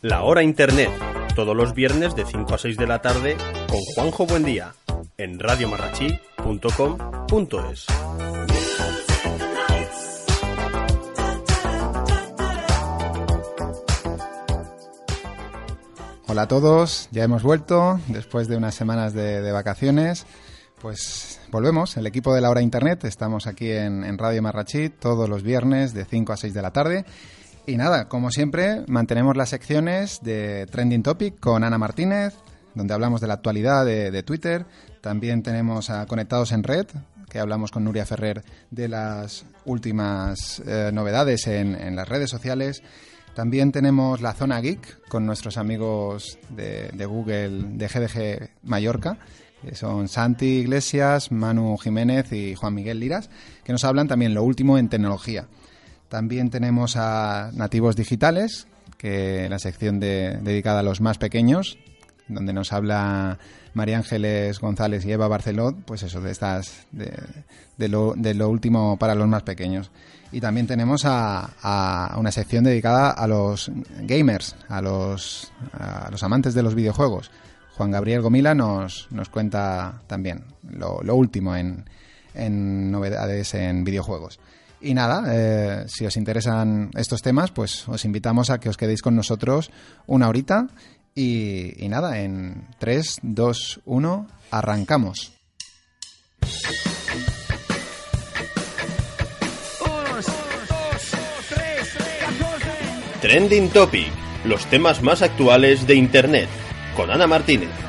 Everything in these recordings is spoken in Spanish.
La Hora Internet, todos los viernes de 5 a 6 de la tarde con Juanjo Buendía en radiomarrachi.com.es. Hola a todos, ya hemos vuelto después de unas semanas de, vacaciones. Pues volvemos, el equipo de la hora internet, estamos aquí en, en Radio Marrachí todos los viernes de 5 a 6 de la tarde. Y nada, como siempre, mantenemos las secciones de Trending Topic con Ana Martínez, donde hablamos de la actualidad de, Twitter. También tenemos a Conectados en Red, que hablamos con Nuria Ferrer de las últimas eh, novedades en, en las redes sociales. También tenemos la zona geek con nuestros amigos de, de Google de GDG Mallorca, que son Santi Iglesias, Manu Jiménez y Juan Miguel Liras, que nos hablan también lo último en tecnología. También tenemos a Nativos Digitales, que la sección de, dedicada a los más pequeños, donde nos habla María Ángeles González y Eva Barceló, pues eso, de estas, de, lo, de lo último para los más pequeños. Y también tenemos a, una sección dedicada a los gamers, a los, amantes de los videojuegos. Juan Gabriel Gomila nos, nos cuenta también lo, último en, novedades en videojuegos. Y nada, eh, si os interesan estos temas, pues os invitamos a que os quedéis con nosotros una horita. Y, y nada, en 3, 2, 1, arrancamos. Trending Topic, los temas más actuales de Internet, con Ana Martínez.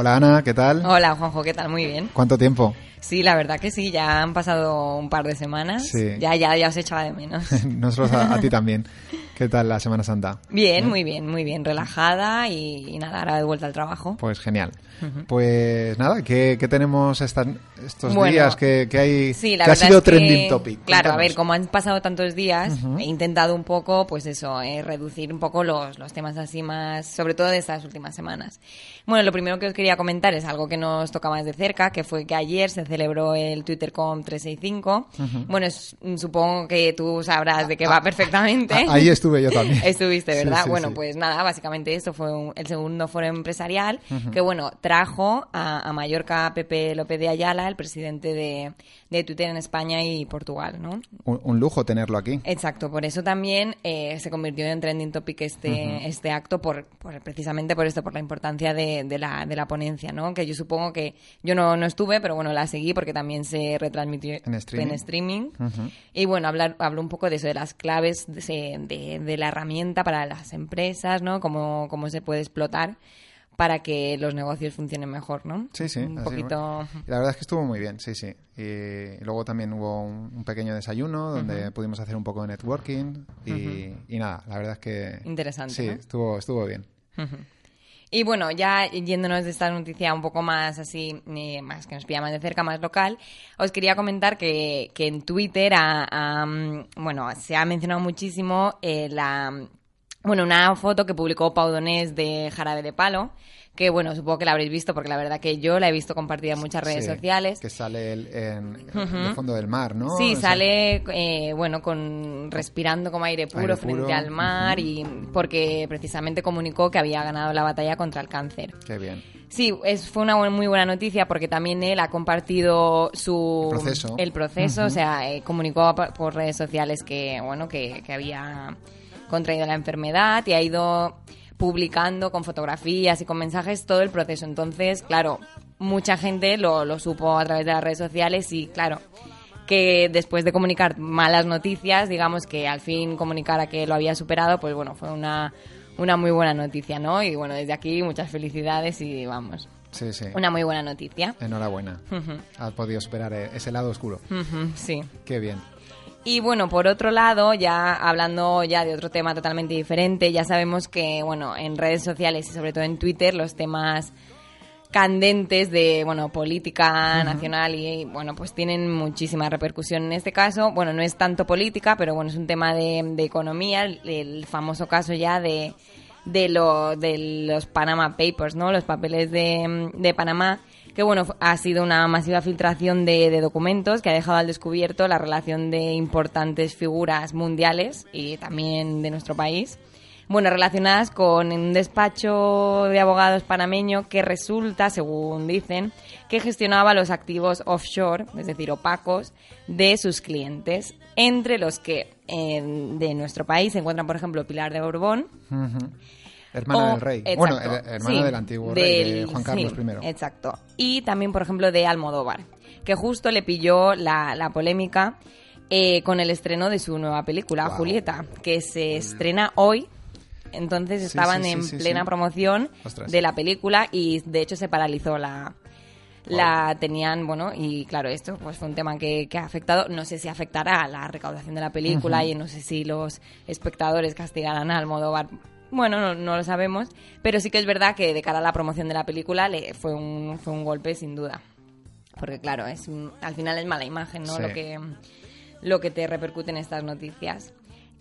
Hola Ana, ¿qué tal? Hola Juanjo, ¿qué tal? Muy bien. ¿Cuánto tiempo? Sí, la verdad que sí, ya han pasado un par de semanas. Sí. Ya, ya, ya os echaba de menos. Nosotros a, a, ti también. ¿Qué tal la Semana Santa? Bien, ¿Eh? muy bien, muy bien. Relajada y, y, nada, ahora de vuelta al trabajo. Pues genial. Uh -huh. Pues nada, ¿qué, qué tenemos esta, estos bueno, días que, que hay? Sí, la que ha sido es que, trending topic. Claro, Cuéntanos. a ver, como han pasado tantos días, uh -huh. he intentado un poco, pues eso, eh, reducir un poco los, los temas así más, sobre todo de estas últimas semanas. Bueno, lo primero que os quería comentar es algo que nos toca más de cerca, que fue que ayer se celebró el TwitterCom 365. Uh -huh. Bueno, es, supongo que tú sabrás de qué va perfectamente. Ahí estuve yo también. Estuviste, ¿verdad? Sí, sí, bueno, sí. pues nada, básicamente esto fue un, el segundo foro empresarial uh -huh. que, bueno, trajo a, a, Mallorca Pepe López de Ayala, el presidente de, de Twitter en España y Portugal, ¿no? Un, un lujo tenerlo aquí. Exacto, por eso también eh, se convirtió en trending topic este, uh -huh. este acto, por, por, precisamente por esto, por la importancia de, de, la, de la ponencia, ¿no? Que yo supongo que yo no, no estuve, pero bueno, la seguí porque también se retransmitió en streaming. En streaming. Uh -huh. Y bueno, hablar, habló un poco de eso, de las claves de, de, de la herramienta para las empresas, ¿no? Cómo, cómo se puede explotar para que los negocios funcionen mejor, ¿no? Sí, sí. Un poquito... La verdad es que estuvo muy bien, sí, sí. Y luego también hubo un, un pequeño desayuno donde uh -huh. pudimos hacer un poco de networking y, uh -huh. y, nada, la verdad es que... Interesante, Sí, ¿no? estuvo, estuvo bien. Uh -huh. Y bueno, ya yéndonos de esta noticia un poco más así, eh, más que nos pilla más de cerca, más local, os quería comentar que, que en Twitter, a, bueno, se ha mencionado muchísimo eh, la, bueno, una foto que publicó Pau Donés de Jarabe de Palo, que bueno, supongo que la habréis visto porque la verdad que yo la he visto compartida en muchas redes sí, sociales. Que sale el, en, uh -huh. el fondo del mar, ¿no? Sí, o sea, sale, eh, bueno, con respirando como aire puro, aire frente puro. al mar uh -huh. y porque precisamente comunicó que había ganado la batalla contra el cáncer. Qué bien. Sí, es, fue una muy buena noticia porque también él ha compartido su el proceso, el proceso uh -huh. o sea, eh, comunicó por redes sociales que bueno que, que había contraído la enfermedad y ha ido publicando con fotografías y con mensajes todo el proceso. Entonces, claro, mucha gente lo, lo supo a través de las redes sociales y, claro, que después de comunicar malas noticias, digamos que al fin comunicara que lo había superado, pues bueno, fue una, una muy buena noticia, ¿no? Y bueno, desde aquí muchas felicidades y vamos. Sí, sí. Una muy buena noticia. Enhorabuena. Ujú, Has podido superar eh, ese lado oscuro. sí. Qué bien. Y bueno, por otro lado, ya hablando ya de otro tema totalmente diferente, ya sabemos que, bueno, en redes sociales y sobre todo en Twitter, los temas candentes de, bueno, política nacional y, bueno, pues tienen muchísima repercusión en este caso. Bueno, no es tanto política, pero bueno, es un tema de, de economía, el, el famoso caso ya de, de, lo, de los Panama Papers, ¿no? Los papeles de, de Panamá, que bueno, ha sido una masiva filtración de, documentos que ha dejado al descubierto la relación de importantes figuras mundiales y también de nuestro país. Bueno, relacionadas con un despacho de abogados panameño que resulta, según dicen, que gestionaba los activos offshore, es decir, opacos, de sus clientes, entre los que eh, de nuestro país se encuentran, por ejemplo, Pilar de Borbón. Hermana o- del rey. exacto, bueno, her- hermana sí, del antiguo rey, de Juan Carlos sí, I. Exacto. Y también, por ejemplo, de Almodóvar, que justo le pilló la, la polémica eh, con el estreno de su nueva película. Julieta, que se estrena hoy. Entonces estaban sí, en plena promoción Ostras. de la película y de hecho se paralizó la, la tenían, bueno, y claro, esto pues fue un tema que, que ha afectado, no sé si afectará a la recaudación de la película y no sé si los espectadores castigarán a Almodóvar. Bueno, no, no lo sabemos, pero sí que es verdad que de cara a la promoción de la película le fue un, fue un golpe sin duda. Porque claro, es un- al final es mala imagen, ¿no? Sí. Lo que lo que te repercute en estas noticias.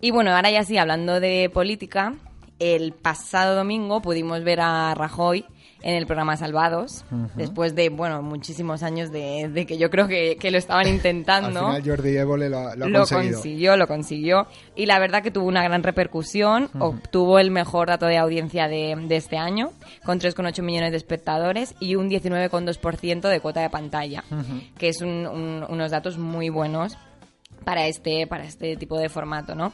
Y bueno, ahora ya sí, hablando de política, el pasado domingo pudimos ver a Rajoy en el programa Salvados, después de, bueno, muchísimos años de, de que yo creo que, que lo estaban Al intentando. final Jordi Évole lo, lo lo consiguió, lo consiguió. Y la verdad que tuvo una gran repercusión. Obtuvo el mejor dato de audiencia de, de este año, con 3,8 millones de espectadores y un 19,2% de cuota de pantalla, que es un- un- unos datos muy buenos para este, para este tipo de formato, ¿no?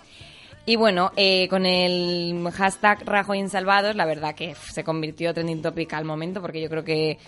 Y bueno, eh, con el hashtag Rajoy en Salvados, la verdad que se convirtió trending topic al momento, porque yo creo que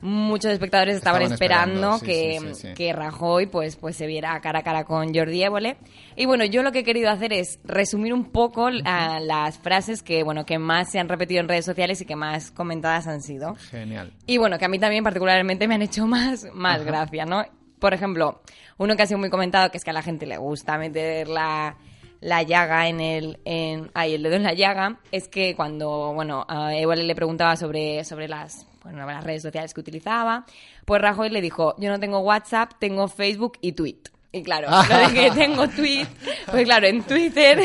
muchos espectadores estaban, Estaban esperando, esperando, sí, que, sí, sí, sí. que Rajoy pues, pues se viera cara a cara con Jordi Évole. Y bueno, yo lo que he querido hacer es resumir un poco a las frases que, bueno, que más se han repetido en redes sociales y que más comentadas han sido. Genial. Y bueno, que a mí también particularmente me han hecho más, más gracia, ¿no? Por ejemplo, uno que ha sido muy comentado, que es que a la gente le gusta meter la, la llaga en el... En, ay, el dedo en la llaga, es que cuando, bueno, a Évole le preguntaba sobre, sobre las, bueno, las redes sociales que utilizaba, pues Rajoy le dijo, yo no tengo WhatsApp, tengo Facebook y Tweet. Y claro, lo de que tengo tweet, pues claro, en Twitter,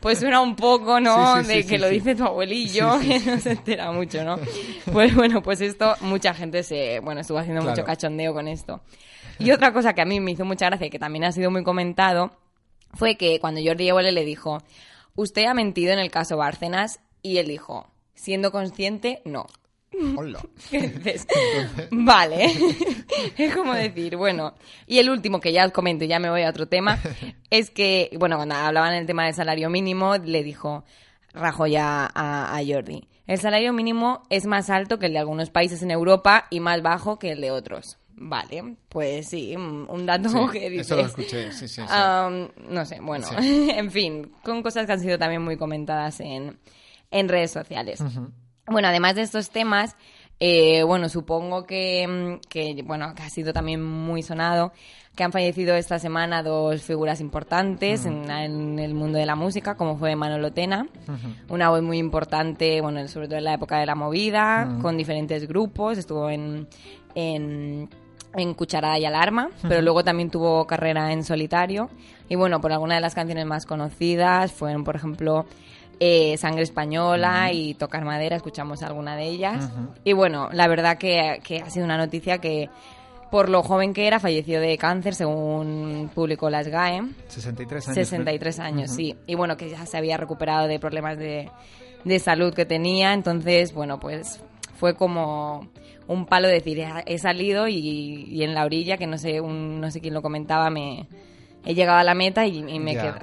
pues suena un poco, ¿no? Sí, sí, sí, de sí, que lo dice tu abuelillo, que no se entera mucho, ¿no? Pues bueno, pues esto, mucha gente se, bueno, estuvo haciendo Claro. mucho cachondeo con esto. Y otra cosa que a mí me hizo mucha gracia y que también ha sido muy comentado, fue que cuando Jordi Évole le dijo, usted ha mentido en el caso Bárcenas, y él dijo, siendo consciente, no. Hola. Vale. es como decir, bueno. Y el último, que ya os comento y ya me voy a otro tema, es que, bueno, cuando hablaban del tema del salario mínimo, le dijo Rajoy a, a, a Jordi. El salario mínimo es más alto que el de algunos países en Europa y más bajo que el de otros. Vale, pues sí, un dato Sí, que dices. eso lo escuché, sí, sí, sí. No sé, bueno, en fin, con cosas que han sido también muy comentadas en, en redes sociales. Bueno, además de estos temas, eh, bueno, supongo que, mm, que, bueno, que ha sido también muy sonado, que han fallecido esta semana dos figuras importantes en, en el mundo de la música, como fue Manolo Tena, una voz muy importante, bueno, sobre todo en la época de la movida, con diferentes grupos, estuvo en, en en Cucharada y Alarma, pero luego también tuvo carrera en solitario. Y bueno, por algunas de las canciones más conocidas fueron, por ejemplo, eh, Sangre Española y Tocar Madera, escuchamos alguna de ellas. Y bueno, la verdad que, que ha sido una noticia que, por lo joven que era, falleció de cáncer, según publicó la SGAE. 63 años. 63 años, sí. Y bueno, que ya se había recuperado de problemas de, de salud que tenía. Entonces, bueno, pues fue como un palo decir, "Ah, he salido y, y en la orilla, que no sé, un- no sé quién lo comentaba, me he llegado a la meta y, y me quedo.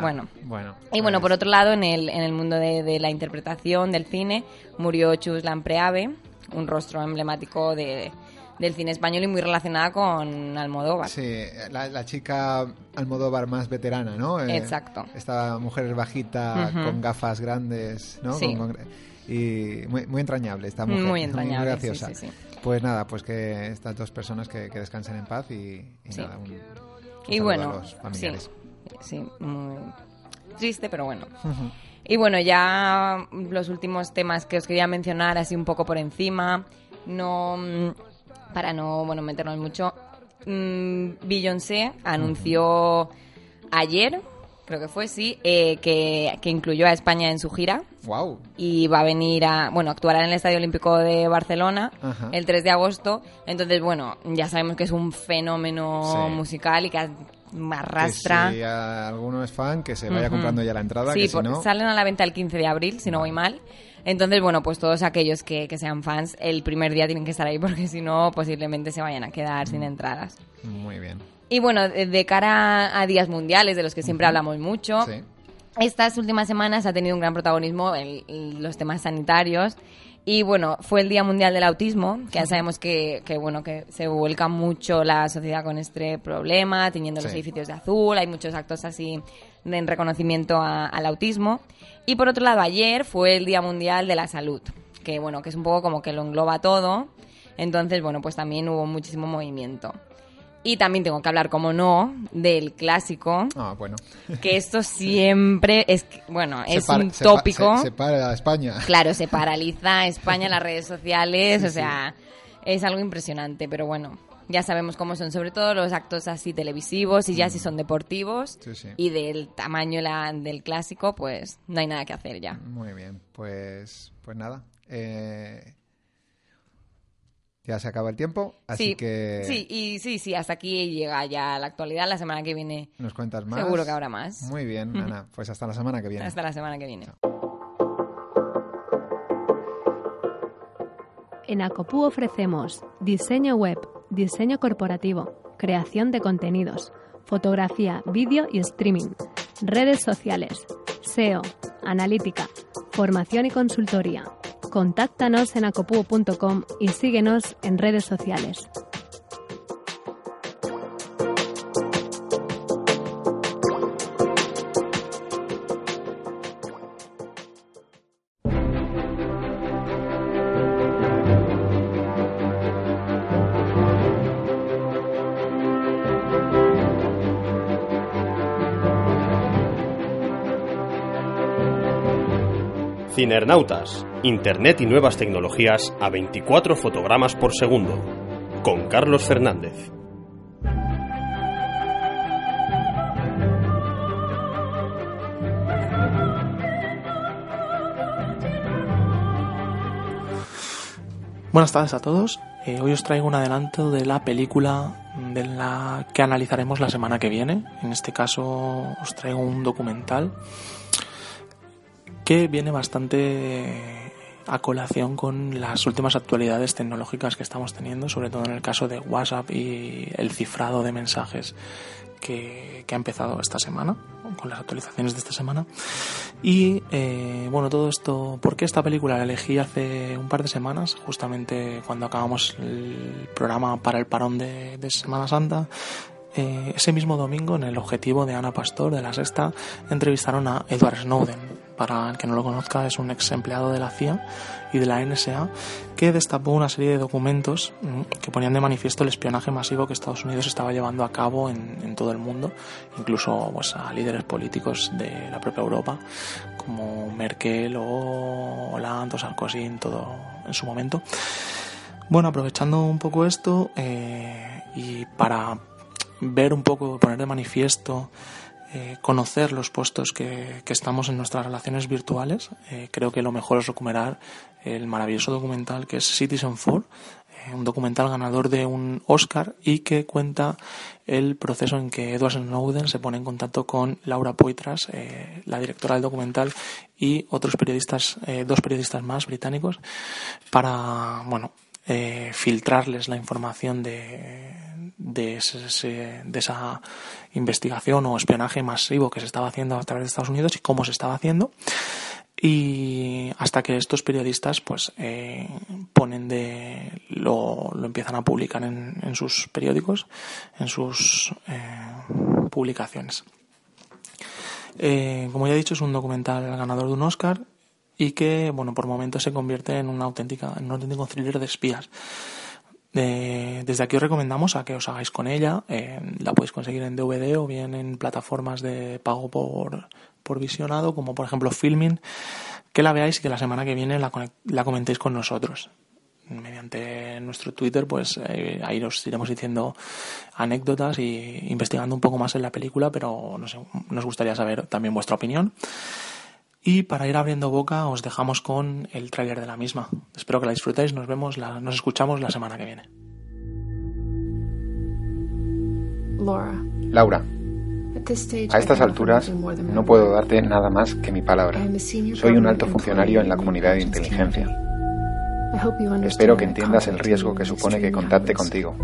Bueno. Bueno, Y bueno, pues- por otro lado, en el, en el mundo de, de la interpretación del cine, murió Chus Lampreave, un rostro emblemático de, del cine español y muy relacionada con Almodóvar. Sí, la, la chica Almodóvar más veterana, ¿no? Eh, Exacto. Esta mujer bajita con gafas grandes, ¿no? Sí. Con- con- y muy, muy entrañable esta mujer. Muy entrañable, graciosa. sí, sí, sí. Pues nada, pues que estas dos personas que, que descansen en paz y, y nada, un, un Y bueno, a los sí, familiares. sí, muy triste, pero bueno. Y bueno, ya los últimos temas que os quería mencionar así un poco por encima, no mm, para no bueno meternos mucho. mm, Beyoncé anunció ayer, creo que fue sí, eh, que, que incluyó a España en su gira Wow. y va a venir a, bueno, actuará en el Estadio Olímpico de Barcelona Ajá. el 3 de agosto. Entonces, bueno, ya sabemos que es un fenómeno Sí. musical y que arrastra. Que si alguno es fan, que se vaya comprando ya la entrada, Sí, que si por- no... salen a la venta el 15 de abril, si no voy mal. Entonces, bueno, pues todos aquellos que, que sean fans, el primer día tienen que estar ahí porque si no, posiblemente se vayan a quedar sin entradas. Muy bien. Y bueno, de, de cara a días mundiales, de los que siempre hablamos mucho, Sí. estas últimas semanas ha tenido un gran protagonismo en, los temas sanitarios. Y bueno, fue el Día Mundial del Autismo, que ya sabemos que, que, bueno, que se vuelca mucho la sociedad con este problema, los Sí. edificios de azul, hay muchos actos así en reconocimiento a- al autismo. Y por otro lado, ayer fue el Día Mundial de la Salud, que bueno, que es un poco como que lo engloba todo. Entonces, bueno, pues también hubo muchísimo movimiento. Y también tengo que hablar, como no, del clásico, Ah, bueno. que esto siempre es, bueno, es para- un tópico. Se, se para a España. Claro, se paraliza España en las redes sociales, o sea, es algo impresionante, pero bueno, ya sabemos cómo son, sobre todo los actos así televisivos y ya si son deportivos Sí, sí. y del tamaño la- del clásico, pues no hay nada que hacer ya. Muy bien, pues, pues nada. eh, ya se acaba el tiempo, así sí, que sí, y sí, sí, hasta aquí llega ya la actualidad, la semana que viene, nos cuentas más. seguro que habrá más. Muy bien, Ana. Pues hasta la semana que viene. Hasta la semana que viene. En Acopú ofrecemos diseño web, diseño corporativo, creación de contenidos, fotografía, vídeo y streaming, redes sociales, SEO, analítica, formación y consultoría. Contáctanos en acopuo.com y síguenos en redes sociales. Cinernautas, Internet y nuevas tecnologías a 24 fotogramas por segundo, con Carlos Fernández. Buenas tardes a todos. Eh, hoy os traigo un adelanto de la película de la que analizaremos la semana que viene. En este caso os traigo un documental que viene bastante a colación con las últimas actualidades tecnológicas que estamos teniendo, sobre todo en el caso de WhatsApp y el cifrado de mensajes que, que ha empezado esta semana, con las actualizaciones de esta semana. Y eh, bueno, todo esto, ¿por qué esta película la elegí hace un par de semanas? Justamente cuando acabamos el programa para el parón de, de Semana Santa. Eh, ese mismo domingo, en el objetivo de Ana Pastor, de la Sexta, entrevistaron a Edward Snowden. Para el que no lo conozca, es un ex empleado de la CIA y de la NSA que destapó una serie de documentos mm, que ponían de manifiesto el espionaje masivo que Estados Unidos estaba llevando a cabo en, todo el mundo, incluso pues, a líderes políticos de la propia Europa, como Merkel o Hollande o Sarkozy en, todo, en su momento. Bueno, aprovechando un poco esto eh, y para ver un poco, poner de manifiesto, eh, conocer los puestos que, estamos en nuestras relaciones virtuales, eh, creo que lo mejor es recuperar el maravilloso documental que es Citizen 4, eh, un documental ganador de un Oscar y que cuenta el proceso en que Edward Snowden se pone en contacto con Laura Poitras, la directora del documental, y otros periodistas, dos periodistas más británicos, para, bueno, filtrarles la información de, de, ese, de, esa investigación o espionaje masivo que se estaba haciendo a través de Estados Unidos y cómo se estaba haciendo y hasta que estos periodistas pues eh, ponen de lo, lo, empiezan a publicar en, en, sus periódicos en sus eh, publicaciones eh, como ya he dicho es un documental ganador de un Oscar y que, bueno, por momentos se convierte en una auténtica, en un auténtico thriller de espías. Desde aquí os recomendamos a que os hagáis con ella. Eh, la podéis conseguir en DVD o bien en plataformas de pago por, por visionado, como por ejemplo Filming, que la veáis y que la semana que viene la, la comentéis con nosotros mediante nuestro Twitter, pues eh, ahí os iremos diciendo anécdotas y investigando un poco más en la película, pero nos gustaría saber también vuestra opinión. Y para ir abriendo boca os dejamos con el tráiler de la misma. Espero que la disfrutéis, nos vemos, nos escuchamos la semana que viene. Laura, a estas alturas no puedo darte nada más que mi palabra. Soy un alto funcionario en la comunidad de inteligencia. Espero que entiendas el riesgo que supone que contacte contigo.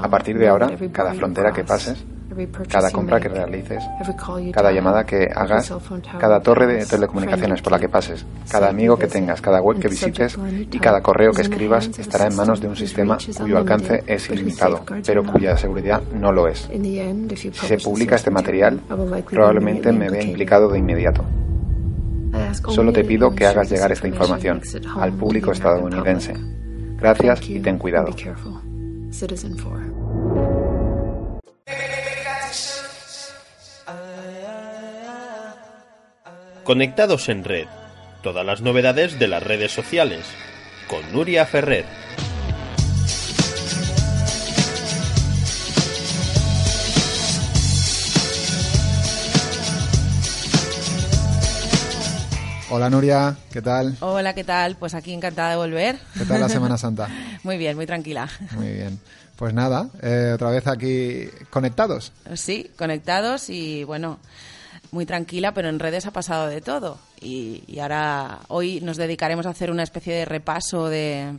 A partir de ahora, cada frontera que pases, cada compra que realices, cada llamada que hagas, cada torre de telecomunicaciones por la que pases, cada amigo que tengas, cada web que visites y cada correo que escribas estará en manos de un sistema cuyo alcance es ilimitado, pero cuya seguridad no lo es. Si se publica este material, probablemente me vea implicado de inmediato. Solo te pido que hagas llegar esta información al público estadounidense. Gracias y ten cuidado. Conectados en red. Todas las novedades de las redes sociales. Con Nuria Ferrer. Hola Nuria, ¿qué tal? Hola, ¿qué tal? Pues aquí encantada de volver. ¿Qué tal la Semana Santa? muy bien, muy tranquila. Muy bien. Pues nada, eh, otra vez aquí conectados. Sí, conectados y bueno, muy tranquila, pero en redes ha pasado de todo. Y, ahora, hoy nos dedicaremos a hacer una especie de repaso de,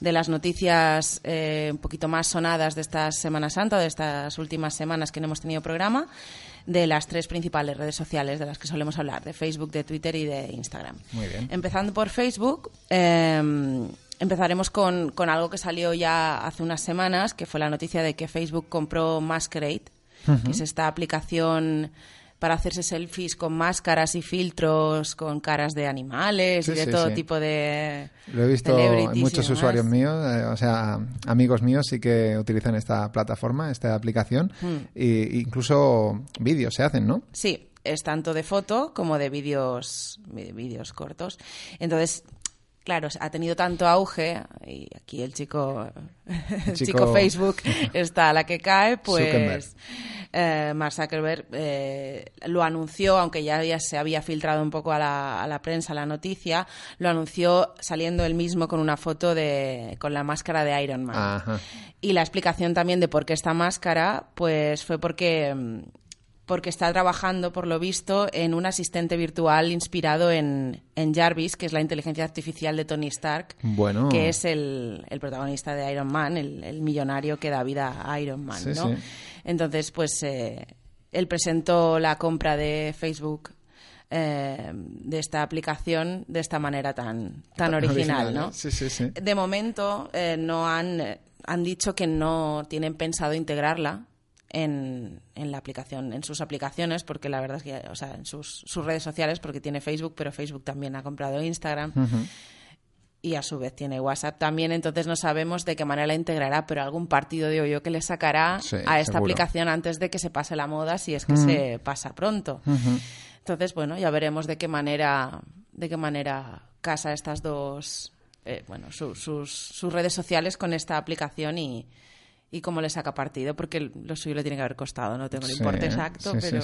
de las noticias eh, un poquito más sonadas de esta Semana Santa, de estas últimas semanas que no hemos tenido programa, de las tres principales redes sociales de las que solemos hablar, de Facebook, de Twitter y de Instagram. Muy bien. Empezando por Facebook, em, empezaremos con, con algo que salió ya hace unas semanas, que fue la noticia de que Facebook compró Masquerade, que es esta aplicación para hacerse selfies con máscaras y filtros, con caras de animales y de todo tipo de. Lo he visto muchos usuarios míos, eh, o sea, amigos míos sí que utilizan esta plataforma, esta aplicación, e incluso vídeos se hacen, ¿no? Sí, es tanto de foto como de vídeos vídeos cortos. Entonces, claro, ha tenido tanto auge y aquí el chico, el chico... Facebook está a la que cae, pues eh, Mark Zuckerberg eh, lo anunció, aunque ya, se había filtrado un poco a la, a la, prensa la noticia, lo anunció saliendo él mismo con una foto de con la máscara de Iron Man. Y la explicación también de por qué esta máscara, pues fue porque mm, porque está trabajando, por lo visto, en un asistente virtual inspirado en, Jarvis, que es la inteligencia artificial de Tony Stark, bueno. que es el, protagonista de Iron Man, el, millonario que da vida a Iron Man. ¿no? Entonces, pues eh, él presentó la compra de Facebook eh, de esta aplicación de esta manera tan, tan original, ¿no? Sí, sí, sí. De momento eh, no han, han dicho que no tienen pensado integrarla en, en, la aplicación, en sus aplicaciones, porque la verdad es que, o sea, en sus, sus redes sociales, porque tiene Facebook, pero Facebook también ha comprado Instagram. Y a su vez tiene WhatsApp también, entonces no sabemos de qué manera la integrará, pero algún partido de yo que le sacará a esta aplicación antes de que se pase la moda, si es que se pasa pronto. Entonces, bueno, ya veremos de qué manera, de qué manera casa estas dos, eh, bueno, sus, sus redes sociales con esta aplicación y, y cómo le saca partido, porque lo suyo le tiene que haber costado, no tengo el importe exacto, pero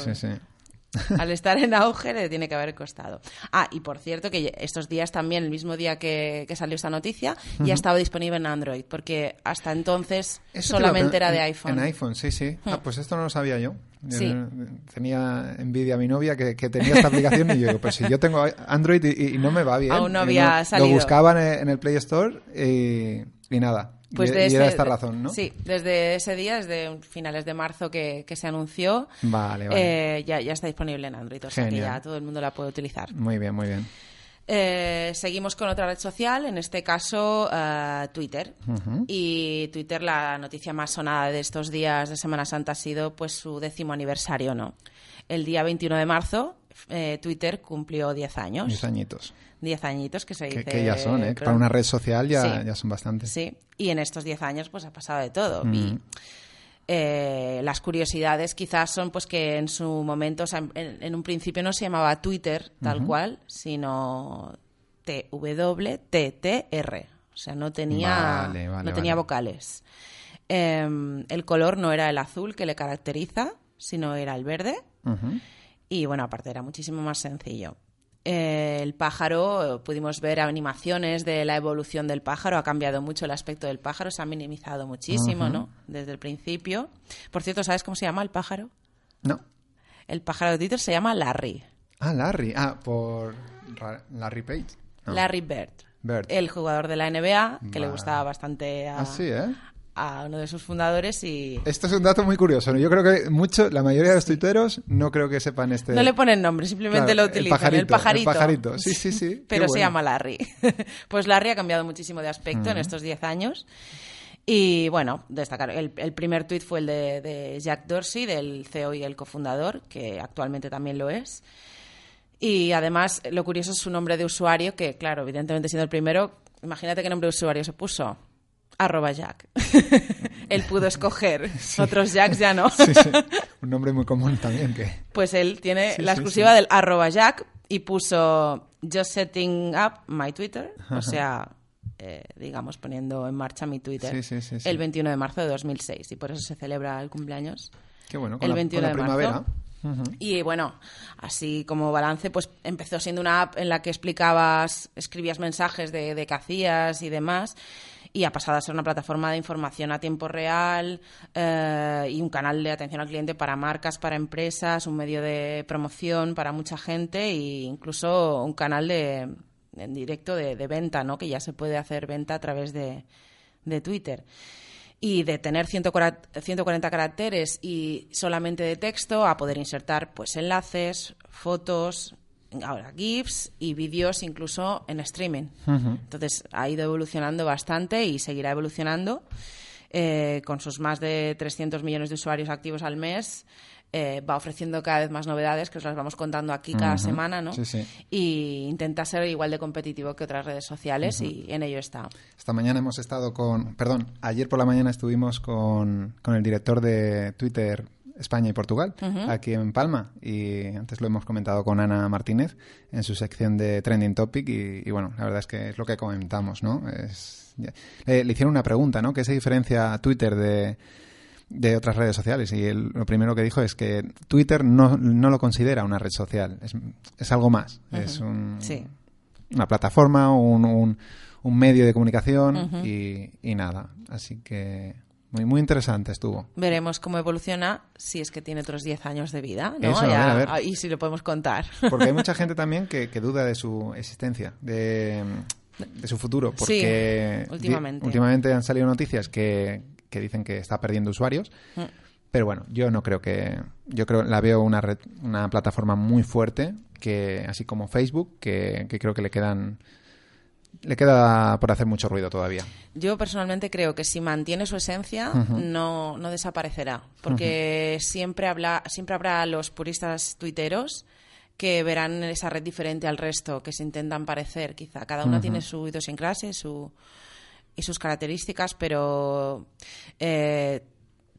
al estar en auge le tiene que haber costado. Ah, y por cierto que estos días también, el mismo día que, salió esta noticia, ya estaba disponible en Android, porque hasta entonces solamente era de iPhone. En iPhone, sí, sí. Ah, pues esto no lo sabía yo. Tenía envidia a mi novia que, tenía esta aplicación y yo digo, pues si yo tengo Android y, no me va bien. Aún no había salido. Lo buscaban en el Play Store y, y nada. Pues y, era esta razón, ¿no? Sí, desde ese día, desde finales de marzo que, se anunció, vale, vale. Eh, ya, ya está disponible en Android, o sea que ya todo el mundo la puede utilizar. Muy bien, muy bien. Eh, seguimos con otra red social, en este caso eh, Twitter. Y Twitter, la noticia más sonada de estos días de Semana Santa ha sido pues su décimo aniversario, ¿no? El día 21 de marzo, eh, Twitter cumplió 10 años. 10 añitos. 10 añitos que se dice. Que, ya son, ¿eh? Para una red social ya, ya son bastantes. Sí, y en estos 10 años pues ha pasado de todo. Y eh, las curiosidades quizás son pues que en su momento, en, un principio no se llamaba Twitter tal cual, sino TWTTR. O sea, no tenía, no tenía vocales. Em, el color no era el azul que le caracteriza, sino era el verde. Y bueno, aparte era muchísimo más sencillo. Eh, el pájaro, pudimos ver animaciones de la evolución del pájaro, ha cambiado mucho el aspecto del pájaro, se ha minimizado muchísimo, ¿no? Desde el principio. Por cierto, ¿sabes cómo se llama el pájaro? No. El pájaro de Twitter se llama Larry. Ah, Larry. Ah, por Larry Page. Larry Bird. Bird. El jugador de la NBA, que le gustaba bastante a, ah, sí, ¿eh? A uno de sus fundadores y... Esto es un dato muy curioso. Yo creo que mucho, la mayoría de los tuiteros no creo que sepan este... No le ponen nombre, simplemente lo utilizan. El pajarito. El pajarito, sí, sí, sí. Pero se llama Larry. pues Larry ha cambiado muchísimo de aspecto en estos 10 años. Y bueno, destacar, el, primer tuit fue el de, de, Jack Dorsey, del CEO y el cofundador, que actualmente también lo es. Y además, lo curioso es su nombre de usuario, que claro, evidentemente siendo el primero, imagínate qué nombre de usuario se puso arroba Jack. él pudo escoger, otros Jacks ya no. Un nombre muy común también que... Pues él tiene la exclusiva del arroba Jack y puso just setting up my Twitter, o sea, eh, digamos, poniendo en marcha mi Twitter el 21 de marzo de 2006 y por eso se celebra el cumpleaños. Qué bueno, con el 21 de primavera. Y bueno, así como balance, pues empezó siendo una app en la que explicabas, escribías mensajes de, de qué hacías y demás y ha pasado a ser una plataforma de información a tiempo real eh, y un canal de atención al cliente para marcas, para empresas, un medio de promoción para mucha gente e incluso un canal de, en directo de, venta, ¿no? que ya se puede hacer venta a través de, de Twitter y de tener 140, 140 caracteres y solamente de texto a poder insertar pues enlaces, fotos, ahora GIFs y vídeos incluso en streaming. Entonces ha ido evolucionando bastante y seguirá evolucionando eh, con sus más de 300 millones de usuarios activos al mes. Eh, va ofreciendo cada vez más novedades que os las vamos contando aquí cada semana, ¿no? Y intenta ser igual de competitivo que otras redes sociales y en ello está. Esta mañana hemos estado con, perdón, ayer por la mañana estuvimos con, con el director de Twitter, España y Portugal, aquí en Palma. Y antes lo hemos comentado con Ana Martínez en su sección de Trending Topic. Y, bueno, la verdad es que es lo que comentamos, ¿no? Es, le, hicieron una pregunta, ¿no? ¿Qué se diferencia Twitter de, de otras redes sociales? Y lo primero que dijo es que Twitter no, no lo considera una red social, es, es algo más. Es un, una plataforma, un, un, un, medio de comunicación y, y nada. Así que muy, muy interesante estuvo. Veremos cómo evoluciona si es que tiene otros 10 años de vida, ¿no? Eso, a ver, Y si lo podemos contar. Porque hay mucha gente también que, duda de su existencia, de, su futuro. Porque últimamente. últimamente han salido noticias que, dicen que está perdiendo usuarios. Mm. Pero bueno, yo no creo que... Yo creo la veo una, red, una plataforma muy fuerte, que así como Facebook, que, que creo que le quedan le queda por hacer mucho ruido todavía. Yo personalmente creo que si mantiene su esencia no, no, desaparecerá, porque siempre, habla, siempre habrá los puristas tuiteros que verán esa red diferente al resto, que se intentan parecer, quizá. Cada uno tiene su idiosincrasia su, y sus características, pero eh,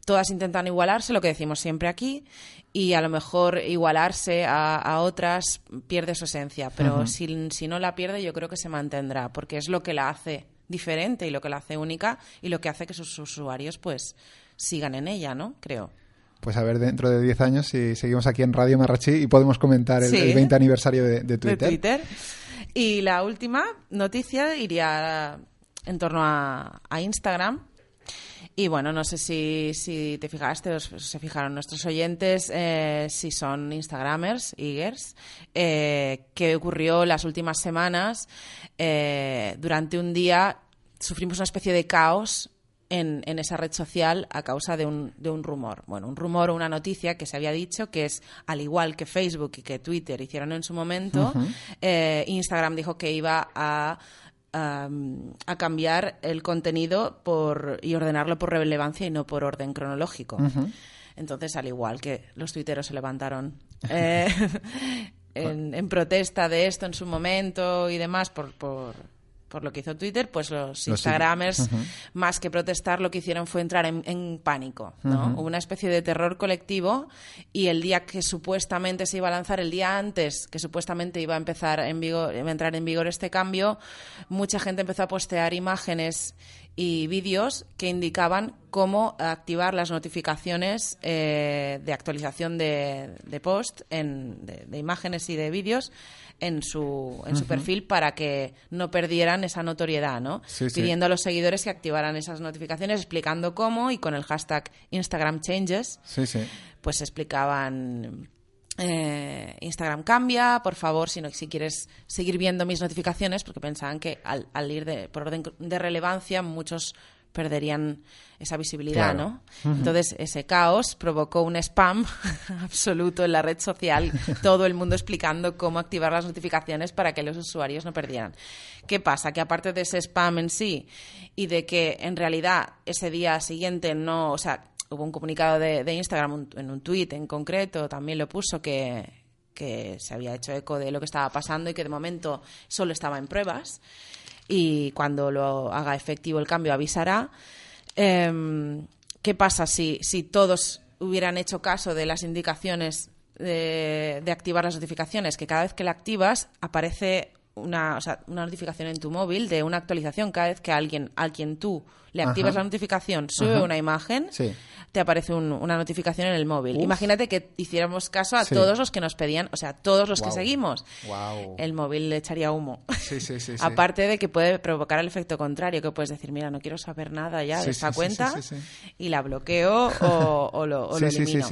todas intentan igualarse, lo que decimos siempre aquí, y a lo mejor igualarse a, otras pierde su esencia, pero si, si, no la pierde yo creo que se mantendrá, porque es lo que la hace diferente y lo que la hace única y lo que hace que sus usuarios pues sigan en ella, ¿no? Creo. Pues a ver dentro de 10 años si seguimos aquí en Radio Marrachi y podemos comentar el, 20 aniversario de, Twitter. de Twitter. Y la última noticia iría en torno a, a Instagram, y bueno, no sé si, si te fijaste, se fijaron nuestros oyentes, eh, si son Instagramers, Igers, eh, que ocurrió las últimas semanas. Eh, durante un día sufrimos una especie de caos en, en, esa red social a causa de un, de un rumor. Bueno, un rumor o una noticia que se había dicho que es, al igual que Facebook y que Twitter hicieron en su momento, eh, Instagram dijo que iba a a cambiar el contenido por, y ordenarlo por relevancia y no por orden cronológico. Entonces, al igual que los tuiteros se levantaron eh, en, protesta de esto en su momento y demás por, por por lo que hizo Twitter, pues los, Instagramers, más que protestar, lo que hicieron fue entrar en, pánico. ¿no? Hubo una especie de terror colectivo y el día que supuestamente se iba a lanzar, el día antes que supuestamente iba a empezar en vigor, a entrar en vigor este cambio, mucha gente empezó a postear imágenes y vídeos que indicaban cómo activar las notificaciones eh, de actualización de, post, en, de, imágenes y de vídeos en su, en su perfil para que no perdieran esa notoriedad, ¿no? Pidiendo a los seguidores que activaran esas notificaciones, explicando cómo y con el hashtag Instagram Changes, pues explicaban eh, Instagram cambia, por favor, si, no, si quieres seguir viendo mis notificaciones, porque pensaban que al, al ir de, por orden de relevancia muchos perderían esa visibilidad, ¿no? Entonces, ese caos provocó un spam absoluto en la red social, todo el mundo explicando cómo activar las notificaciones para que los usuarios no perdieran. ¿Qué pasa? Que aparte de ese spam en sí y de que en realidad ese día siguiente no, o sea, hubo un comunicado de, Instagram en un tuit en concreto, también lo puso que, se había hecho eco de lo que estaba pasando y que de momento solo estaba en pruebas y cuando lo haga efectivo el cambio avisará. Em, ¿Qué pasa si, si todos hubieran hecho caso de las indicaciones de, de, activar las notificaciones? Que cada vez que la activas aparece una, o sea, una notificación en tu móvil de una actualización. Cada vez que alguien a quien tú le activas la notificación sube una imagen te aparece una notificación en el móvil. Imagínate que hiciéramos caso a todos los que nos pedían o sea todos los que seguimos. El móvil le echaría humo. Aparte de que puede provocar el efecto contrario que puedes decir mira no quiero saber nada ya de esa cuenta y la bloqueo o, lo, o lo elimino.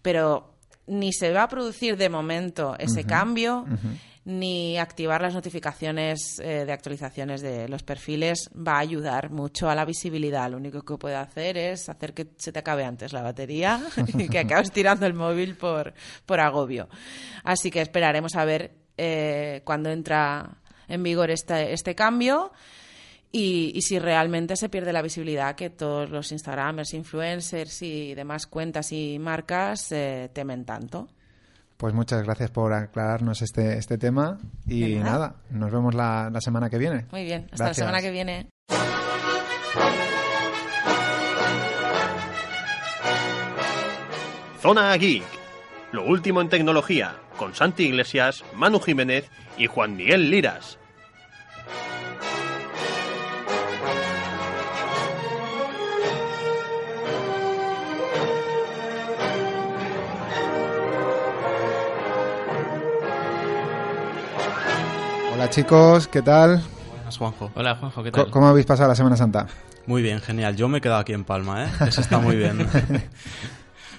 pero ni se va a producir de momento ese cambio ni activar las notificaciones eh, de actualizaciones de los perfiles va a ayudar mucho a la visibilidad. Lo único que puede hacer es hacer que se te acabe antes la batería y que acabes tirando el móvil por, por agobio. Así que esperaremos a ver eh, cuándo entra en vigor este, este cambio. Y, si realmente se pierde la visibilidad que todos los Instagramers, influencers y demás cuentas y marcas eh, temen tanto. Pues muchas gracias por aclararnos este, este tema y nada. nos vemos la, la, semana que viene. Muy bien, hasta la semana que viene. Zona Geek, lo último en tecnología, con Santi Iglesias, Manu Jiménez y Juan Miguel Liras. Hola chicos, ¿qué tal? Buenas Juanjo. Hola Juanjo, ¿qué tal? ¿Cómo habéis pasado la Semana Santa? Muy bien, genial. Yo me he quedado aquí en Palma, ¿eh? Eso está muy bien.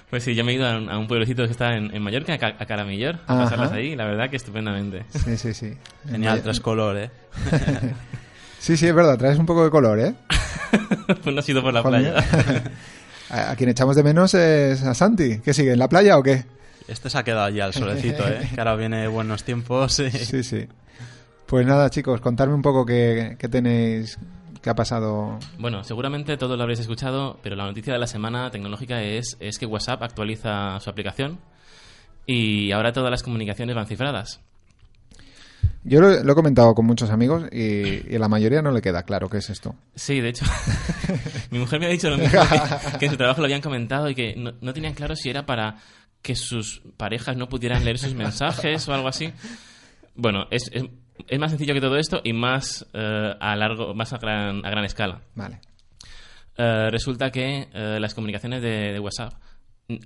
Pues sí, yo me he ido a un, pueblecito que está en, Mallorca, a Caramillor, a pasarlas ahí, la verdad que estupendamente. Sí, sí, sí. Genial, tras color, ¿eh? sí, sí, es verdad, traes un poco de color, ¿eh? pues no ha sido por la playa. a, quien echamos de menos es a Santi. ¿Qué sigue, en la playa o qué? Este se ha quedado allí al solecito, ¿eh? Que ahora viene buenos tiempos. Sí, sí. Pues nada, chicos, contadme un poco qué, tenéis, qué ha pasado. Bueno, seguramente todos lo habréis escuchado, pero la noticia de la semana tecnológica es, es que WhatsApp actualiza su aplicación y ahora todas las comunicaciones van cifradas. Yo lo, he comentado con muchos amigos y, a la mayoría no le queda claro qué es esto. Sí, de hecho, mi mujer me ha dicho lo mismo, que, en su trabajo lo habían comentado y que no, tenían claro si era para que sus parejas no pudieran leer sus mensajes o algo así. Bueno, es, es más sencillo que todo esto y más eh, a largo, más a gran, a gran escala. Vale. Eh, resulta que eh, las comunicaciones de, WhatsApp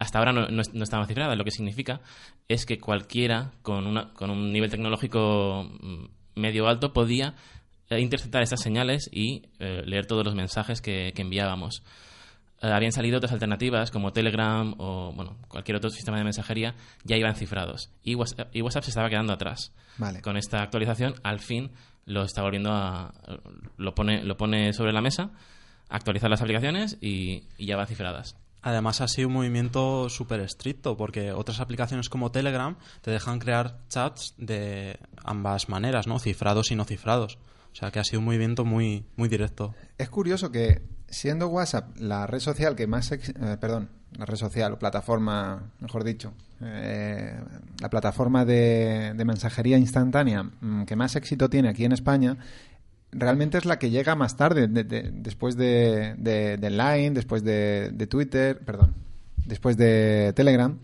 hasta ahora no, no, estaban cifradas, lo que significa es que cualquiera con, una, con un nivel tecnológico mm, medio alto podía interceptar estas señales y leer todos los mensajes que, que enviábamos. Eh, habían salido otras alternativas como Telegram o bueno, cualquier otro sistema de mensajería, ya iban cifrados. Y WhatsApp, y WhatsApp se estaba quedando atrás. Con esta actualización, al fin lo está volviendo a. lo pone, lo pone sobre la mesa actualizar las aplicaciones y, ya va cifradas. Además ha sido un movimiento súper estricto porque otras aplicaciones como Telegram te dejan crear chats de ambas maneras, ¿no? Cifrados y no cifrados. O sea que ha sido un movimiento muy, muy directo. Es curioso que siendo WhatsApp la red social que más... Eh, perdón, la red social o plataforma, mejor dicho, eh, la plataforma de, mensajería instantánea mm, que más éxito tiene aquí en España, realmente es la que llega más tarde, después de, de, Line, después de, Twitter, perdón, después de Telegram.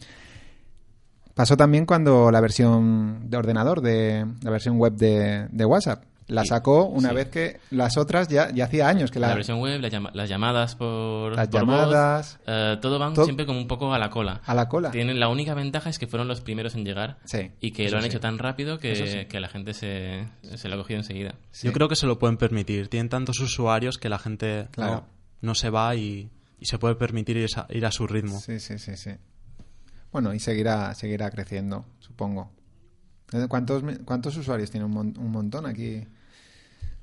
Pasó también cuando la versión de ordenador, de la versión web de WhatsApp la sacó una vez que las otras ya, ya hacía años que la... La versión web, las llamadas por Las llamadas... Eh, todo van siempre como un poco a la cola. A la cola. Tienen, la única ventaja es que fueron los primeros en llegar y que lo han hecho tan rápido que, que la gente se, se, lo ha cogido enseguida. Yo creo que se lo pueden permitir. Tienen tantos usuarios que la gente no, se va y, y, se puede permitir ir a, ir a su ritmo. Sí, sí, sí, sí. Bueno, y seguirá, seguirá creciendo, supongo. ¿Cuántos, ¿Cuántos usuarios tiene un, montón aquí?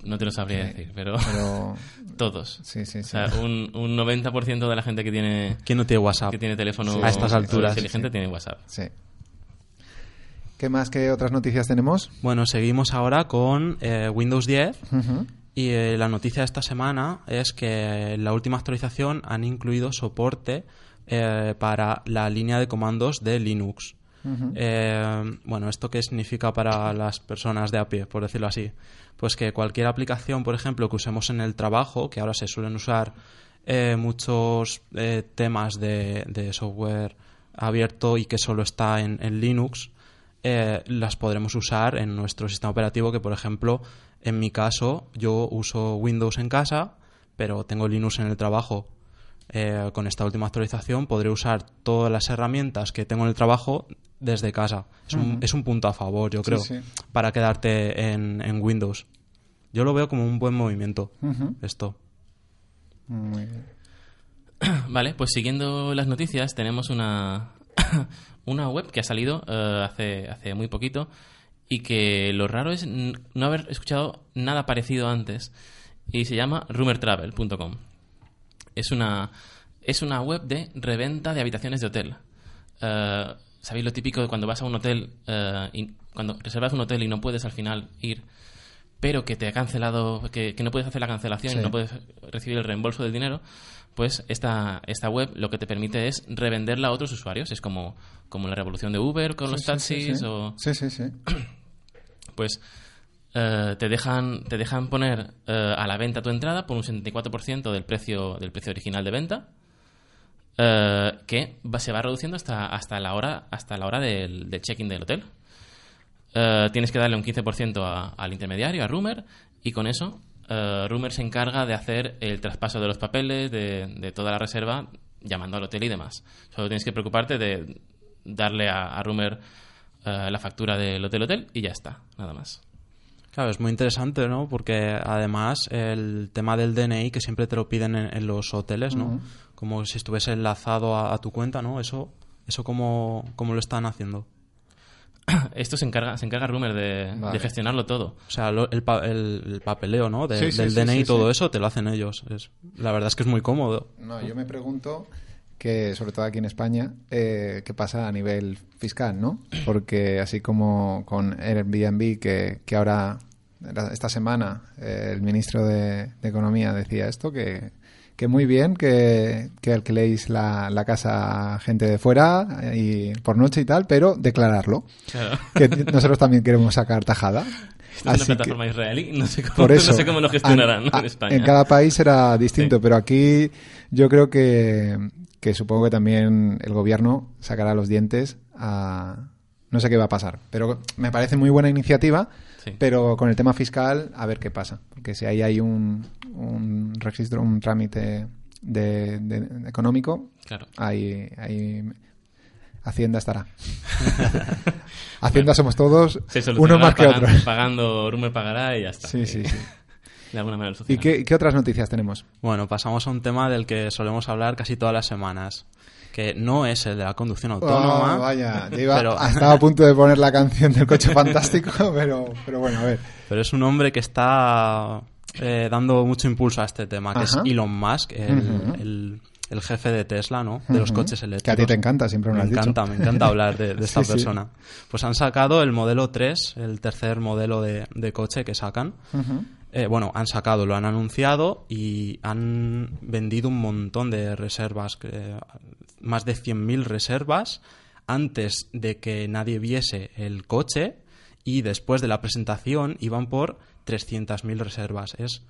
No te lo sabría decir, pero, todos. Sí, sí, O sea, un, un 90% de la gente que tiene... ¿Quién no tiene WhatsApp? Que tiene teléfono a estas alturas. inteligente tiene WhatsApp. Sí. ¿Qué más, qué otras noticias tenemos? Bueno, seguimos ahora con eh, Windows 10. Y eh, la noticia de esta semana es que en la última actualización han incluido soporte eh, para la línea de comandos de Linux. Eh, bueno, ¿esto qué significa para las personas de a pie, por decirlo así? Pues que cualquier aplicación, por ejemplo, que usemos en el trabajo, que ahora se suelen usar eh, muchos eh, temas de, software abierto y que solo está en, Linux, las podremos usar en nuestro sistema operativo, que por ejemplo, en mi caso, yo uso Windows en casa, pero tengo Linux en el trabajo. Con esta última actualización podré usar todas las herramientas que tengo en el trabajo desde casa. Es, un, es un punto a favor, yo creo, para quedarte en, en, Windows. Yo lo veo como un buen movimiento, esto. Muy bien. Vale, pues siguiendo las noticias, tenemos una, una web que ha salido eh, hace, hace muy poquito y que lo raro es no haber escuchado nada parecido antes y se llama rumortravel.com. Es una, es una web de reventa de habitaciones de hotel. Uh, ¿Sabéis lo típico de cuando vas a un hotel, eh, y cuando reservas un hotel y no puedes al final ir, pero que te ha cancelado, que, no puedes hacer la cancelación y no puedes recibir el reembolso del dinero? Pues esta, esta web lo que te permite es revenderla a otros usuarios. Es como, como la revolución de Uber con los taxis o... Sí, sí, sí. Pues eh, te, dejan, te dejan poner eh, a la venta tu entrada por un 74% del precio, del precio original de venta eh, que se va reduciendo hasta, hasta la hora, hasta la hora del, check-in del hotel. Tienes que darle un 15% al intermediario, a Rumor, y con eso Rumor se encarga de hacer el traspaso de los papeles, de, toda la reserva, llamando al hotel y demás. Solo tienes que preocuparte de darle a, a la factura del hotel-hotel y ya está, nada más. Claro, es muy interesante, ¿no? Porque además el tema del DNI que siempre te lo piden en, los hoteles, ¿no? Como si estuviese enlazado a, tu cuenta, ¿no? Eso, eso cómo, cómo lo están haciendo. Esto se encarga, se encarga Rumer de, gestionarlo todo. O sea, el, el, papeleo, ¿no? del DNI y todo eso te lo hacen ellos. Es, la verdad es que es muy cómodo. No, yo me pregunto que, sobre todo aquí en España, eh, qué pasa a nivel fiscal, ¿no? Porque así como con Airbnb, que, que ahora, esta semana, eh, el ministro de, Economía decía esto, que, que muy bien que, que alquiléis la, la, casa a gente de fuera y por noche y tal, pero declararlo. Que nosotros también queremos sacar tajada. es una plataforma israelí, no sé cómo, no sé cómo lo gestionarán en España. En cada país será distinto, pero aquí yo creo que, que supongo que también el gobierno sacará los dientes a... No sé qué va a pasar, pero me parece muy buena iniciativa, pero con el tema fiscal a ver qué pasa, porque si ahí hay un, un registro, un trámite de, económico, claro. ahí, Hacienda estará. Hacienda somos todos, uno más que otro. Pagando, Rumor pagará y ya está. Sí, sí, sí. ¿Y qué, otras noticias tenemos? Bueno, pasamos a un tema del que solemos hablar casi todas las semanas que no es el de la conducción autónoma. Oh, vaya, pero... estaba a punto de poner la canción del coche fantástico, pero, pero bueno, a ver. Pero es un hombre que está eh, dando mucho impulso a este tema, que es Elon Musk, el, el, jefe de Tesla, ¿no? De los coches eléctricos. Que a ti te encanta, siempre me, me has encanta, Me encanta hablar de, esta persona. Pues han sacado el modelo 3, el tercer modelo de, de coche que sacan. Eh, bueno, han sacado, lo han anunciado y han vendido un montón de reservas, más de 100.000 reservas antes de que nadie viese el coche y después de la presentación iban por 300.000 reservas. Es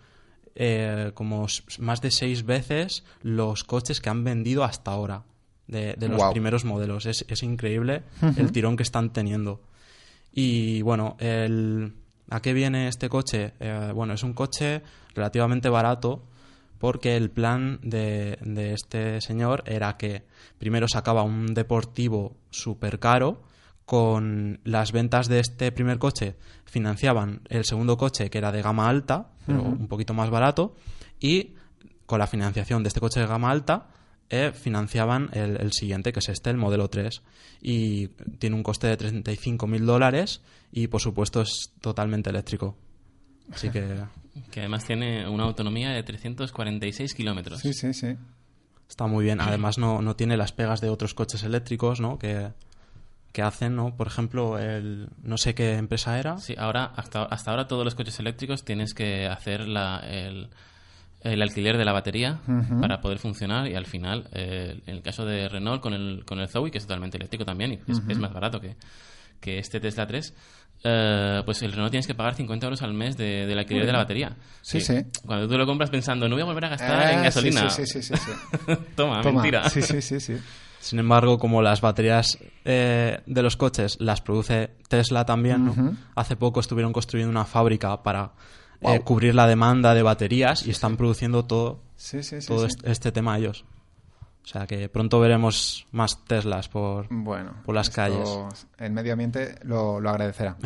eh, como más de seis veces los coches que han vendido hasta ahora de, los primeros modelos. Es, increíble el tirón que están teniendo. Y bueno, el, ¿a qué viene este coche? Eh, bueno, es un coche relativamente barato porque el plan de, de este señor era que primero sacaba un deportivo súper caro con las ventas de este primer coche financiaban el segundo coche que era de gama alta, pero un poquito más barato, y con la financiación de este coche de gama alta eh, financiaban el, siguiente, que es este, el modelo 3. Y tiene un coste de 35.000 dólares y por supuesto es totalmente eléctrico. Así que... que además tiene una autonomía de 346 kilómetros. Sí, sí, sí. Está muy bien. Además no, no tiene las pegas de otros coches eléctricos, ¿no? Que que hacen, ¿no? Por ejemplo, el, no sé qué empresa era. Sí, ahora, hasta, hasta ahora todos los coches eléctricos tienes que hacer la, el, el alquiler de la batería para poder funcionar y al final, eh, en el caso de Renault con el, con el Zoe, que es totalmente eléctrico también y es, más barato que, que este Tesla 3, eh, pues el Renault tienes que pagar 50 euros al mes de, del alquiler de la batería. Sí, sí. Cuando tú lo compras pensando, no voy a volver a gastar en ah, gasolina. Sí, sí, sí. sí, Toma, mentira. Sí, sí, sí, sí. Sin embargo, como las baterías eh, de los coches las produce Tesla también, hace poco estuvieron construyendo una fábrica para eh, cubrir la demanda de baterías y están produciendo todo, todo este, tema ellos. O sea que pronto veremos más Teslas por, por las calles. El medio ambiente lo, agradecerá.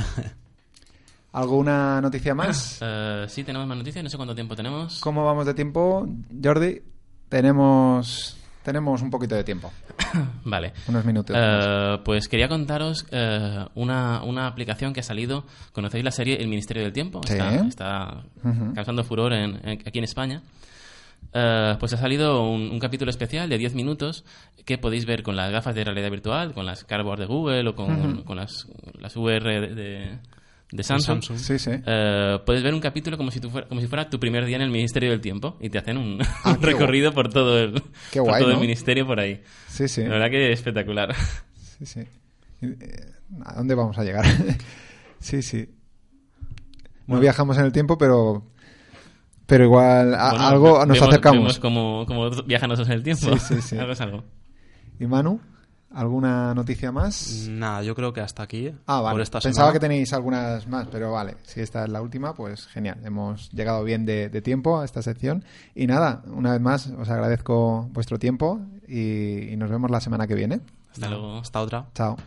¿Alguna noticia más? Eh, sí, tenemos más noticias. No sé cuánto tiempo tenemos. ¿Cómo vamos de tiempo, Jordi? Tenemos tenemos un poquito de tiempo. vale. Unos minutos. Eh, pues quería contaros eh, una, una, aplicación que ha salido. ¿Conocéis la serie El Ministerio del Tiempo? Sí. Está, causando furor en, aquí en España. Eh, pues ha salido un, capítulo especial de 10 minutos que podéis ver con las gafas de realidad virtual, con las Cardboard de Google o con, con las, las VR de, de Samsung, Sí, sí. Eh, puedes ver un capítulo como si, tú fuera, como si fuera tu primer día en el Ministerio del Tiempo y te hacen un, ah, recorrido por todo, el, todo el ministerio por ahí. Sí, sí. La verdad que es espectacular. Sí, sí. Eh, ¿A dónde vamos a llegar? sí, sí. No viajamos en el tiempo, pero pero igual algo nos acercamos. Vemos como, como viajan nosotros en el tiempo. Sí, sí, sí. algo es algo. ¿Y Manu? ¿Alguna noticia más? Nada, yo creo que hasta aquí. Ah, vale. Pensaba que tenéis algunas más, pero vale. Si esta es la última, pues genial. Hemos llegado bien de, tiempo a esta sección. Y nada, una vez más, os agradezco vuestro tiempo y, nos vemos la semana que viene. Hasta luego. Hasta otra. Chao.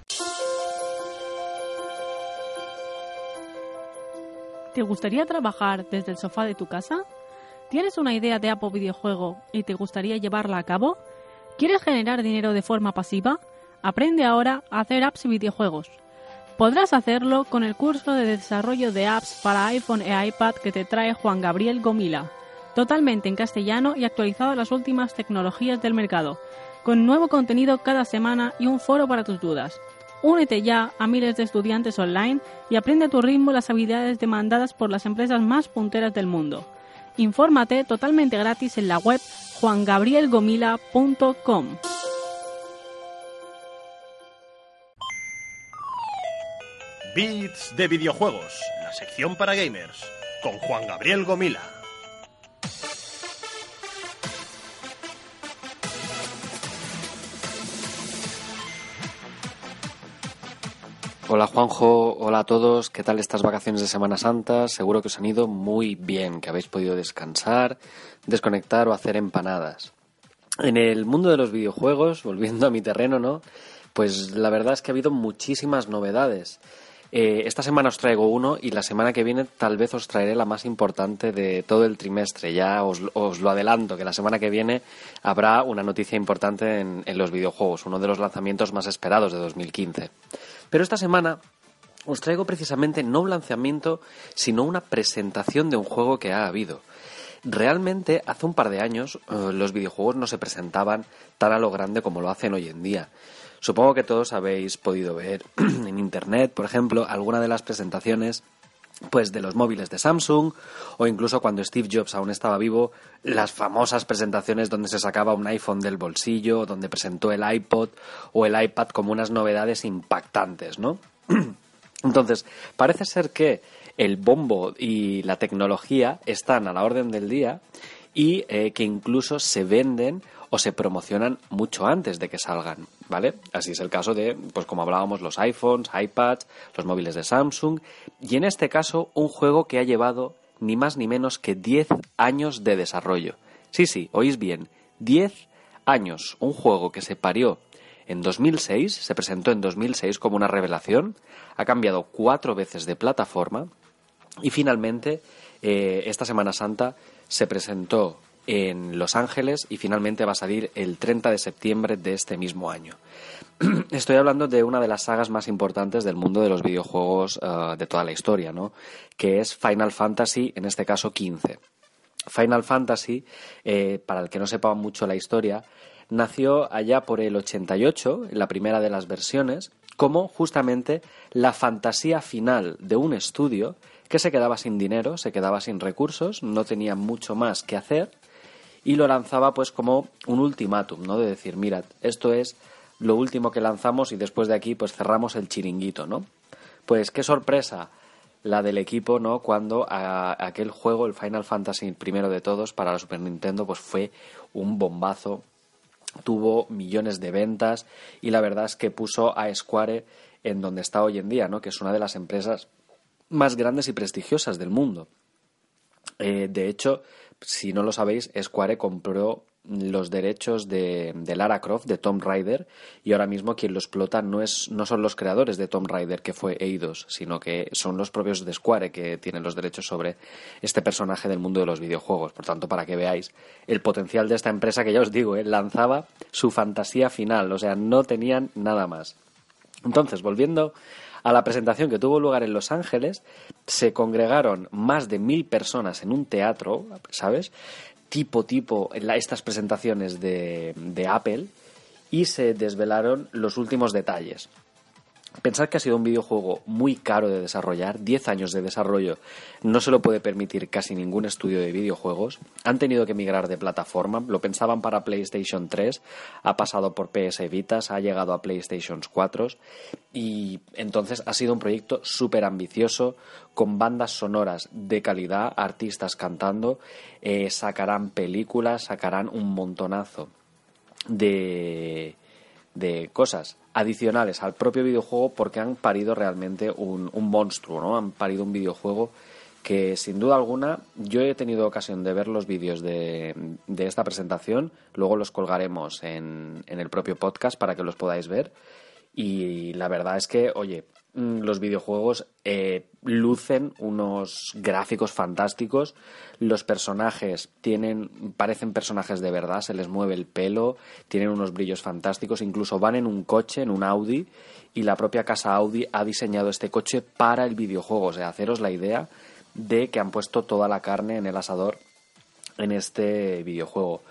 ¿Te gustaría trabajar desde el sofá de tu casa? ¿Tienes una idea de Apple videojuego y te gustaría llevarla a cabo? ¿Quieres generar dinero de forma pasiva? Aprende ahora a hacer apps y videojuegos. Podrás hacerlo con el curso de desarrollo de apps para iPhone e iPad que te trae Juan Gabriel Gomila, totalmente en castellano y actualizado a las últimas tecnologías del mercado, con nuevo contenido cada semana y un foro para tus dudas. Únete ya a miles de estudiantes online y aprende a tu ritmo las habilidades demandadas por las empresas más punteras del mundo. Infórmate totalmente gratis en la web juangabrielgomila.com. Beats de videojuegos, la sección para gamers, con Juan Gabriel Gomila. Hola Juanjo, hola a todos, ¿qué tal estas vacaciones de Semana Santa? Seguro que os han ido muy bien, que habéis podido descansar, desconectar o hacer empanadas. En el mundo de los videojuegos, volviendo a mi terreno, ¿no? Pues la verdad es que ha habido muchísimas novedades. Eh, esta semana os traigo uno y la semana que viene tal vez os traeré la más importante de todo el trimestre. Ya os, lo adelanto, que la semana que viene habrá una noticia importante en, los videojuegos, uno de los lanzamientos más esperados de 2015. Pero esta semana os traigo precisamente no un lanzamiento, sino una presentación de un juego que ha habido. Realmente, hace un par de años, eh, los videojuegos no se presentaban tan a lo grande como lo hacen hoy en día. Supongo que todos habéis podido ver en Internet, por ejemplo, alguna de las presentaciones pues de los móviles de Samsung o incluso cuando Steve Jobs aún estaba vivo, las famosas presentaciones donde se sacaba un iPhone del bolsillo, donde presentó el iPod o el iPad como unas novedades impactantes, ¿no? Entonces, parece ser que el bombo y la tecnología están a la orden del día y eh, que incluso se venden o se promocionan mucho antes de que salgan, ¿vale? Así es el caso de, pues como hablábamos, los iPhones, iPads, los móviles de Samsung y en este caso un juego que ha llevado ni más ni menos que 10 años de desarrollo. Sí, sí, oís bien, 10 años. Un juego que se parió en 2006, se presentó en 2006 como una revelación, ha cambiado cuatro veces de plataforma y finalmente eh, esta Semana Santa se presentó en Los Ángeles y finalmente va a salir el 30 de septiembre de este mismo año. Estoy hablando de una de las sagas más importantes del mundo de los videojuegos eh, de toda la historia, ¿no? Que es Final Fantasy, en este caso 15. Final Fantasy, eh, para el que no sepa mucho la historia, nació allá por el 88, en la primera de las versiones, como justamente la fantasía final de un estudio que se quedaba sin dinero, se quedaba sin recursos, no tenía mucho más que hacer y lo lanzaba pues como un ultimátum, ¿no? De decir, mira, esto es lo último que lanzamos y después de aquí pues cerramos el chiringuito, ¿no? Pues qué sorpresa la del equipo, ¿no? Cuando aquel juego, el Final Fantasy primero de todos para la Super Nintendo, pues fue un bombazo, tuvo millones de ventas y la verdad es que puso a Square en donde está hoy en día, ¿no? Que es una de las empresas más grandes y prestigiosas del mundo. Eh, de hecho, si no lo sabéis, Square compró los derechos de, Lara Croft, de Tom Raider, y ahora mismo quien lo explota no, es, no son los creadores de Tom Raider, que fue Eidos, sino que son los propios de Square que tienen los derechos sobre este personaje del mundo de los videojuegos. Por tanto, para que veáis el potencial de esta empresa que ya os digo, ¿eh? lanzaba su fantasía final, o sea, no tenían nada más. Entonces, volviendo a la presentación que tuvo lugar en Los Ángeles, se congregaron más de mil personas en un teatro, ¿sabes? Tipo, tipo, estas presentaciones de Apple, y se desvelaron los últimos detalles. Pensar que ha sido un videojuego muy caro de desarrollar, 10 años de desarrollo, no se lo puede permitir casi ningún estudio de videojuegos. Han tenido que migrar de plataforma, lo pensaban para PlayStation 3, ha pasado por PS Vitas, ha llegado a PlayStation 4 y entonces ha sido un proyecto súper ambicioso, con bandas sonoras de calidad, artistas cantando, eh, sacarán películas, sacarán un montonazo de, de cosas adicionales al propio videojuego porque han parido realmente un, monstruo, ¿no? Han parido un videojuego que sin duda alguna yo he tenido ocasión de ver los vídeos de, de esta presentación, luego los colgaremos en, en el propio podcast para que los podáis ver y la verdad es que, oye, los videojuegos eh, lucen unos gráficos fantásticos, los personajes tienen, parecen personajes de verdad, se les mueve el pelo, tienen unos brillos fantásticos, incluso van en un coche, en un Audi, y la propia casa Audi ha diseñado este coche para el videojuego, o sea, haceros la idea de que han puesto toda la carne en el asador en este videojuego.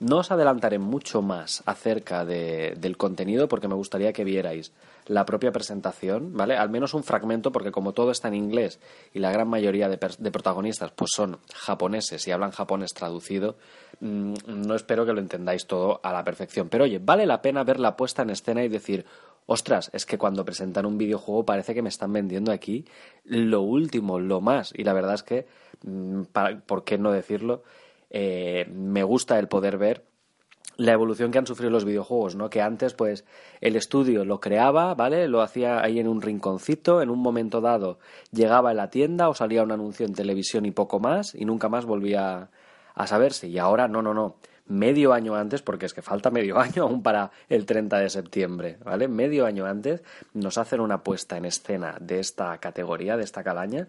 No os adelantaré mucho más acerca del contenido porque me gustaría que vierais la propia presentación, ¿vale? Al menos un fragmento, porque como todo está en inglés y la gran mayoría de, protagonistas pues son japoneses y hablan japonés traducido, mm, no espero que lo entendáis todo a la perfección. Pero oye, vale la pena ver la puesta en escena y decir, ostras, es que cuando presentan un videojuego parece que me están vendiendo aquí lo último, lo más. Y la verdad es que, mm, ¿por qué no decirlo? Eh, me gusta el poder ver la evolución que han sufrido los videojuegos, ¿no? Que antes, pues, el estudio lo creaba, ¿vale? Lo hacía ahí en un rinconcito, en un momento dado llegaba a la tienda o salía un anuncio en televisión y poco más, y nunca más volvía a saberse. Y ahora, no, no, no. Medio año antes, porque es que falta medio año aún para el 30 de septiembre, ¿vale? Medio año antes nos hacen una puesta en escena de esta categoría, de esta calaña,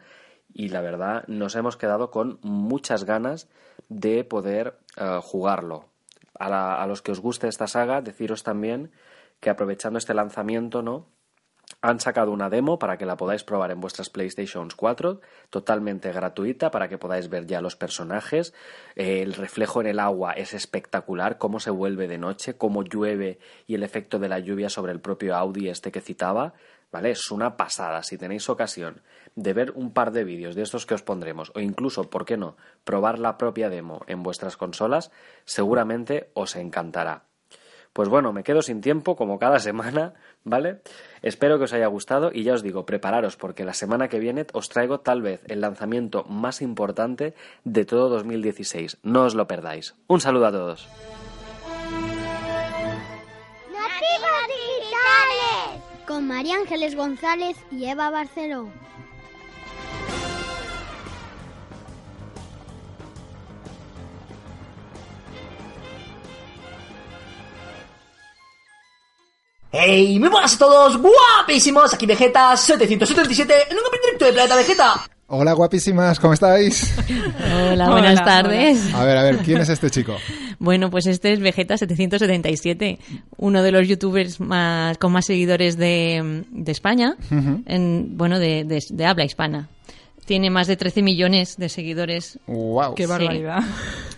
y la verdad nos hemos quedado con muchas ganas de poder eh, jugarlo a, los que os guste esta saga, deciros también que aprovechando este lanzamiento, ¿no? han sacado una demo para que la podáis probar en vuestras PlayStation 4, totalmente gratuita para que podáis ver ya los personajes. Eh, el reflejo en el agua es espectacular, cómo se vuelve de noche, cómo llueve y el efecto de la lluvia sobre el propio Audi este que citaba. Es una pasada. Si tenéis ocasión de ver un par de vídeos de estos que os pondremos, o incluso, ¿por qué no?, probar la propia demo en vuestras consolas, seguramente os encantará. Pues bueno, me quedo sin tiempo como cada semana, ¿vale? Espero que os haya gustado y ya os digo, prepararos porque la semana que viene os traigo tal vez el lanzamiento más importante de todo 2016. No os lo perdáis. Un saludo a todos. Con María Ángeles González y Eva Barceló. ¡Hey! Muy buenas a todos, guapísimos. Aquí Vegeta 777 en un directo de Planeta Vegeta. Hola, guapísimas, ¿cómo estáis? Hola, buenas tardes. A ver, a ver, ¿quién es este chico? Bueno, pues este es Vegeta 777, uno de los youtubers más, con más seguidores de, España, en, bueno, de, habla hispana. Tiene más de 13 millones de seguidores. ¡Wow! ¡Qué barbaridad!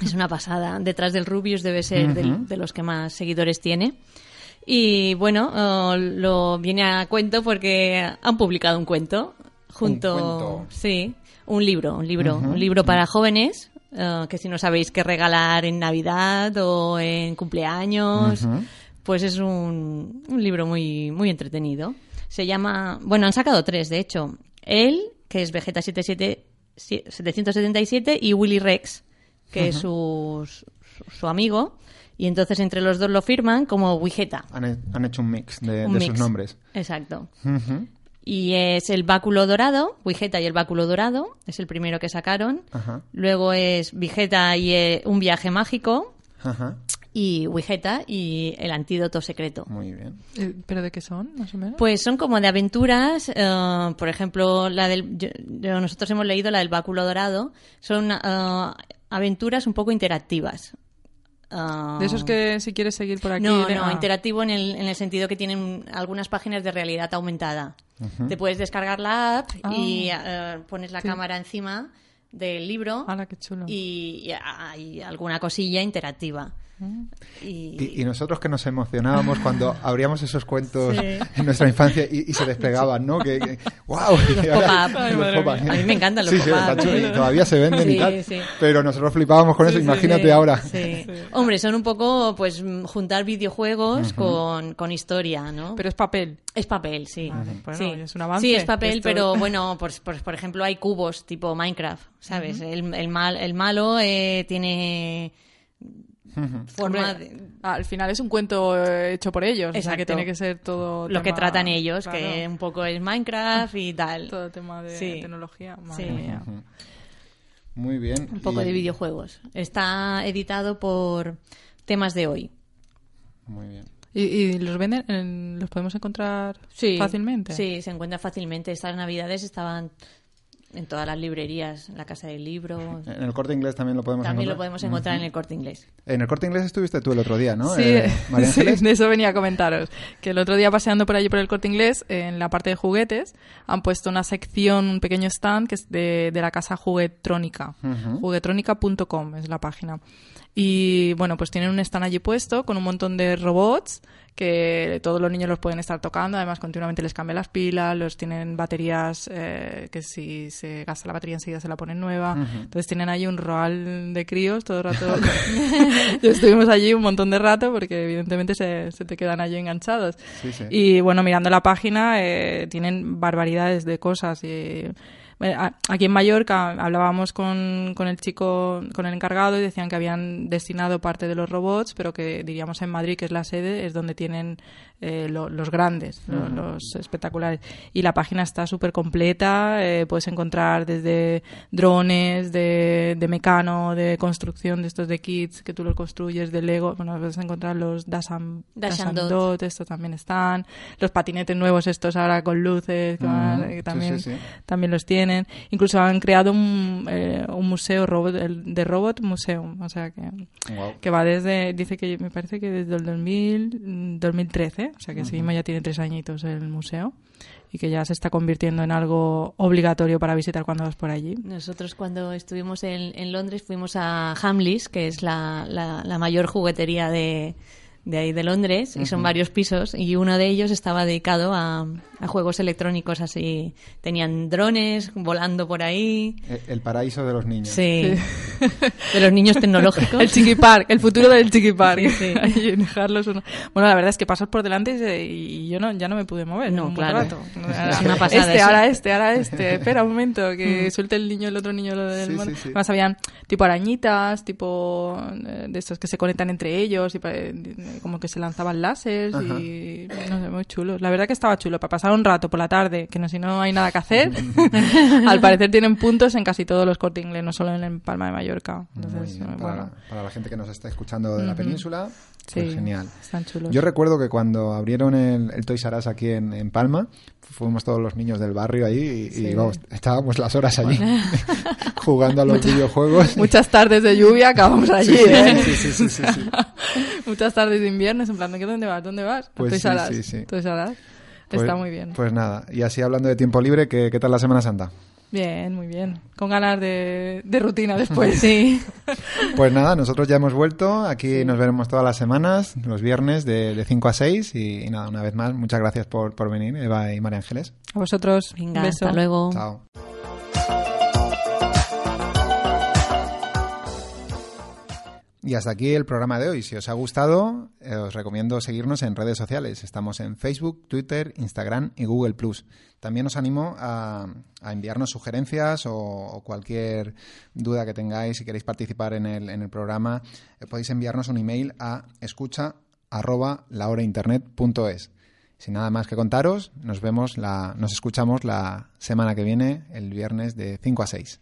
Es una pasada. Detrás del Rubius debe ser de los que más seguidores tiene. Y bueno, eh, lo viene a cuento porque han publicado un cuento junto, sí, un libro, un libro, un libro para jóvenes eh, que si no sabéis qué regalar en Navidad o en cumpleaños, pues es un, un, libro muy muy entretenido. Se llama, bueno, han sacado tres, de hecho, él que es Vegeta 77 777 y Willy Rex, que es su, su amigo. Y entonces entre los dos lo firman como Wigeta. Han, hecho un mix de, sus nombres. Exacto. Y es el báculo dorado, Wigeta y el báculo dorado, es el primero que sacaron. Luego es Vigeta y eh, un viaje mágico. Y Wigeta y el antídoto secreto. Muy bien. Eh, ¿Pero de qué son, más o menos? Pues son como de aventuras. Eh, por ejemplo, la del, nosotros hemos leído la del báculo dorado. Son aventuras un poco interactivas de esos que si quieres seguir por aquí. No, no, interactivo en el, en el sentido que tienen algunas páginas de realidad aumentada. Te puedes descargar la app y ah. eh, pones la cámara encima del libro y hay alguna cosilla interactiva. Y... nosotros que nos emocionábamos cuando abríamos esos cuentos en nuestra infancia y, se desplegaban, ¿no? Que, ¡Wow! a mí me encantan los sí, pop todavía se venden y tal. Pero nosotros flipábamos con eso, imagínate ahora. Hombre, son un poco, pues, juntar videojuegos con, con, historia, ¿no? Pero es papel. Es papel, sí. sí. es un avance. Sí, es papel, pero bueno, por, por, ejemplo, hay cubos tipo Minecraft, ¿sabes? el, el, mal, el malo eh, tiene forma Al final es un cuento eh, hecho por ellos, o sea que tiene que ser todo... Lo que tratan ellos, que un poco es Minecraft y tal. Todo tema de tecnología, Muy bien. Un poco de videojuegos. Está editado por Temas de Hoy. Muy bien. ¿Y, los venden? ¿Los podemos encontrar fácilmente? Sí, se encuentra fácilmente. Estas navidades estaban en todas las librerías, en la Casa del Libro. En el Corte Inglés también lo podemos encontrar. También lo podemos encontrar en el Corte Inglés. En el Corte Inglés estuviste tú el otro día, ¿no? Sí, eh, de eso venía a comentaros. Que el otro día paseando por allí por el Corte Inglés, en la parte de juguetes, han puesto una sección, un pequeño stand que es de, la casa Juguetrónica. Juguetrónica.com es la página. Y bueno, pues tienen un stand allí puesto con un montón de robots que todos los niños los pueden estar tocando, además continuamente les cambian las pilas, los tienen baterías eh, que si se gasta la batería enseguida se la ponen nueva, entonces tienen ahí un roal de críos todo el rato. estuvimos allí un montón de rato porque evidentemente se, se te quedan allí enganchados. Y bueno, mirando la página eh, tienen barbaridades de cosas y Aquí en Mallorca hablábamos con, con el chico, con el encargado y decían que habían destinado parte de los robots, pero que diríamos en Madrid, que es la sede, es donde tienen eh, los grandes, los, espectaculares. Y la página está súper completa, eh, puedes encontrar desde drones, de, de, mecano, de construcción de estos de kits que tú los construyes, de Lego, bueno, puedes encontrar los Dash Dot, estos también están, los patinetes nuevos estos ahora con luces, que también, también los tienen tienen. Incluso han creado un, eh, un museo robot, el de Robot Museum, o sea que, que va desde, dice que me parece que desde el 2000, 2013, o sea que seguimos ya tiene tres añitos el museo y que ya se está convirtiendo en algo obligatorio para visitar cuando vas por allí. Nosotros cuando estuvimos en, en Londres fuimos a Hamleys, que es la, la mayor juguetería de, de ahí de Londres y son varios pisos y uno de ellos estaba dedicado a, a, juegos electrónicos así. Tenían drones volando por ahí. El, paraíso de los niños. Sí. de los niños tecnológicos. el Chiqui Park, el futuro del Chiqui Park. Sí, Bueno, la verdad es que pasas por delante y, yo no, ya no me pude mover. No, claro. Rato. Es una pasada. Este, ahora este, ahora este. Espera un momento, que mm. suelte el niño, el otro niño lo del sí, Más habían tipo arañitas, tipo eh, de estos que se conectan entre ellos y como que se lanzaban láseres y no sé, muy chulo. La verdad que estaba chulo para pasar un rato por la tarde, que no si no hay nada que hacer. Al parecer tienen puntos en casi todos los cortes no solo en Palma de Mallorca. Entonces, para, la gente que nos está escuchando de la península, pues sí, genial. Están chulos. Yo recuerdo que cuando abrieron el, el Toys R Us aquí en, en, Palma, fuimos todos los niños del barrio ahí y, vamos, estábamos las horas allí jugando a los videojuegos. Muchas tardes de lluvia acabamos allí, ¿eh? Sí, sí, sí, Muchas tardes de invierno, en plan, ¿dónde vas? ¿Dónde vas? Pues Toys R Us. Toys R Us. Está muy bien. Pues nada, y así hablando de tiempo libre, ¿qué, qué tal la Semana Santa? Bien, muy bien. Con ganas de, de rutina después, sí. Pues nada, nosotros ya hemos vuelto. Aquí nos veremos todas las semanas, los viernes de, de 5 a 6. Y, nada, una vez más, muchas gracias por, por venir, Eva y María Ángeles. A vosotros. Venga, hasta luego. Chao. Y hasta aquí el programa de hoy. Si os ha gustado, eh, os recomiendo seguirnos en redes sociales. Estamos en Facebook, Twitter, Instagram y Google Plus. También os animo a, enviarnos sugerencias o, cualquier duda que tengáis si queréis participar en el, en el programa. Eh, podéis enviarnos un email a escucha Sin nada más que contaros, nos vemos la, nos escuchamos la semana que viene, el viernes de 5 a 6.